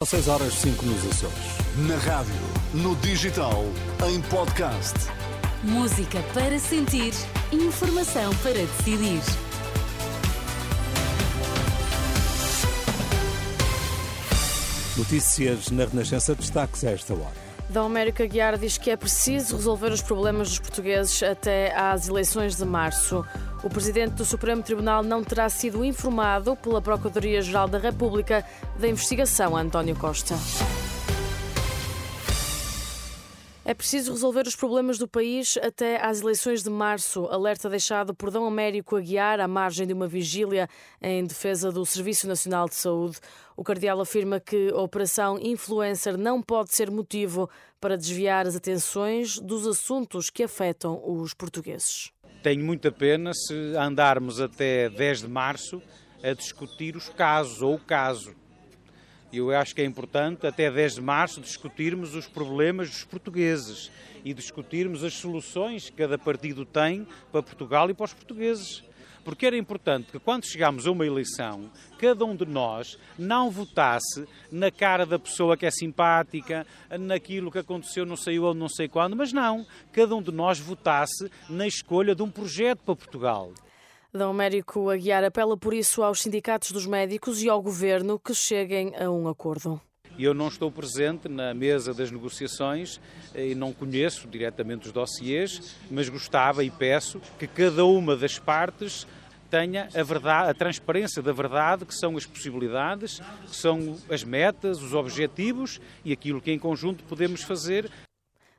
Às 6 horas 5 nos Açores. Na rádio, no digital, em podcast. Música para sentir, informação para decidir. Notícias na Renascença, destaques a esta hora. Da América Guiar diz que é preciso resolver os problemas dos portugueses até às eleições de março. O presidente do Supremo Tribunal não terá sido informado pela Procuradoria-Geral da República da investigação a António Costa. É preciso resolver os problemas do país até às eleições de março. Alerta deixado por Dom Américo Aguiar à margem de uma vigília em defesa do Serviço Nacional de Saúde. O cardeal afirma que a operação Influencer não pode ser motivo para desviar as atenções dos assuntos que afetam os portugueses. Tenho muita pena se andarmos até 10 de março a discutir os casos ou o caso. Eu acho que é importante, até 10 de março, discutirmos os problemas dos portugueses e discutirmos as soluções que cada partido tem para Portugal e para os portugueses. Porque era importante que, quando chegámos a uma eleição, cada um de nós não votasse na cara da pessoa que é simpática, naquilo que aconteceu não sei onde, não sei quando, mas não. Cada um de nós votasse na escolha de um projeto para Portugal. D. Américo Aguiar apela por isso aos sindicatos dos médicos e ao governo que cheguem a um acordo. Eu não estou presente na mesa das negociações e não conheço diretamente os dossiês, mas gostava e peço que cada uma das partes tenha a verdade, a transparência da verdade, que são as possibilidades, que são as metas, os objetivos e aquilo que em conjunto podemos fazer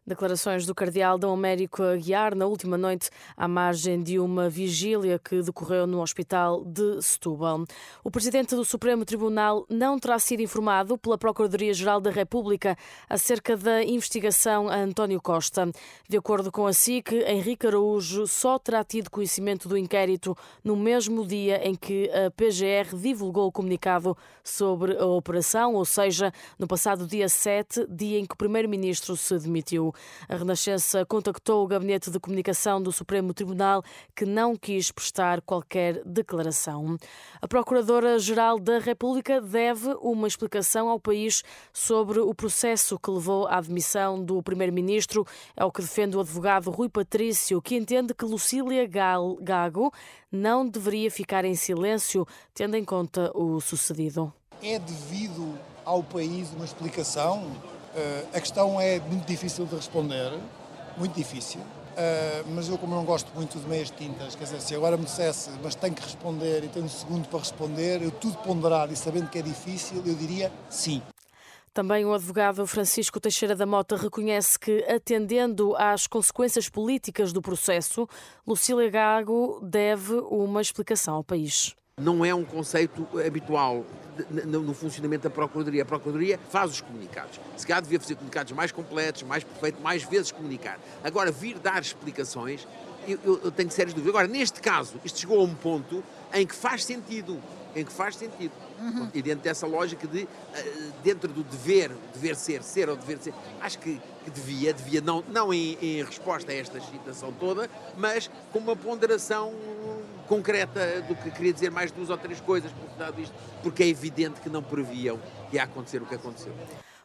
Declarações do cardeal Dom Américo Aguiar na última noite à margem de uma vigília que decorreu no hospital de Setúbal. O presidente do Supremo Tribunal não terá sido informado pela Procuradoria-Geral da República acerca da investigação a António Costa. De acordo com a SIC, Henrique Araújo só terá tido conhecimento do inquérito no mesmo dia em que a PGR divulgou o comunicado sobre a operação, ou seja, no passado dia 7, dia em que o primeiro-ministro se demitiu. A Renascença contactou o Gabinete de Comunicação do Supremo Tribunal, que não quis prestar qualquer declaração. A Procuradora-Geral da República deve uma explicação ao país sobre o processo que levou à demissão do Primeiro-Ministro. É o que defende o advogado Rui Patrício, que entende que Lucília Gago não deveria ficar em silêncio, tendo em conta o sucedido. É devido ao país uma explicação a questão é muito difícil de responder, muito difícil. Uh, mas eu, como não gosto muito de meias tintas, quer dizer, se agora me dissesse, mas tenho que responder e tenho um segundo para responder, eu tudo ponderado e sabendo que é difícil, eu diria sim. Também o advogado Francisco Teixeira da Mota reconhece que, atendendo às consequências políticas do processo, Lucília Gago deve uma explicação ao país. Não é um conceito habitual no funcionamento da Procuradoria. A Procuradoria faz os comunicados. Se calhar devia fazer comunicados mais completos, mais perfeitos, mais vezes comunicar. Agora, vir dar explicações, eu, eu, eu tenho sérias dúvidas. Agora, neste caso, isto chegou a um ponto em que faz sentido. Em que faz sentido. Uhum. E dentro dessa lógica de, eh, dentro do dever, dever ser, ser ou dever ser, acho que, que devia, devia não, não em, em resposta a esta citação toda, mas com uma ponderação concreta do que queria dizer mais duas ou três coisas por isto, porque é evidente que não previam que ia acontecer o que aconteceu.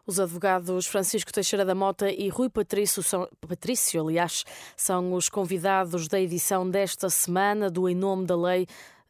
Os advogados Francisco Teixeira da Mota e Rui Patrício, são, Patrício, aliás, são os convidados da edição desta semana do Em Nome da Lei,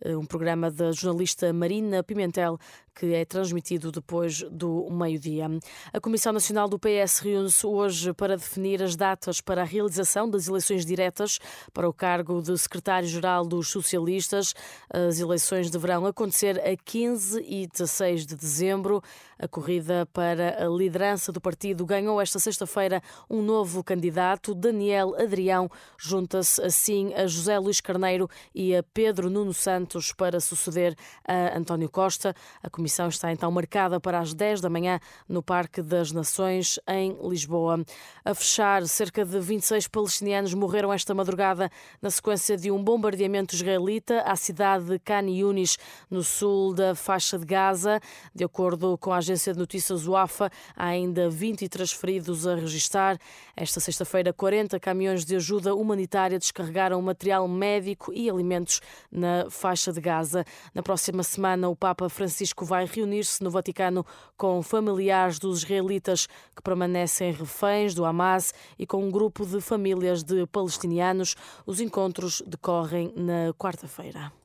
um programa da jornalista Marina Pimentel, que é transmitido depois do meio-dia. A Comissão Nacional do PS reúne-se hoje para definir as datas para a realização das eleições diretas para o cargo de secretário-geral dos socialistas. As eleições deverão acontecer a 15 e 16 de dezembro. A corrida para a liderança do partido ganhou esta sexta-feira um novo candidato, Daniel Adrião. Junta-se assim a José Luís Carneiro e a Pedro Nuno Santos para suceder a António Costa. A comissão está então marcada para as 10 da manhã no Parque das Nações, em Lisboa. A fechar, cerca de 26 palestinianos morreram esta madrugada na sequência de um bombardeamento israelita à cidade de Khan Yunis, no sul da faixa de Gaza. De acordo com a agência de notícias UAFA, há ainda 23 feridos a registrar. Esta sexta-feira, 40 caminhões de ajuda humanitária descarregaram material médico e alimentos na faixa de Gaza. Na próxima semana, o Papa Francisco vai reunir-se no Vaticano com familiares dos israelitas que permanecem reféns do Hamas e com um grupo de famílias de palestinianos. Os encontros decorrem na quarta-feira.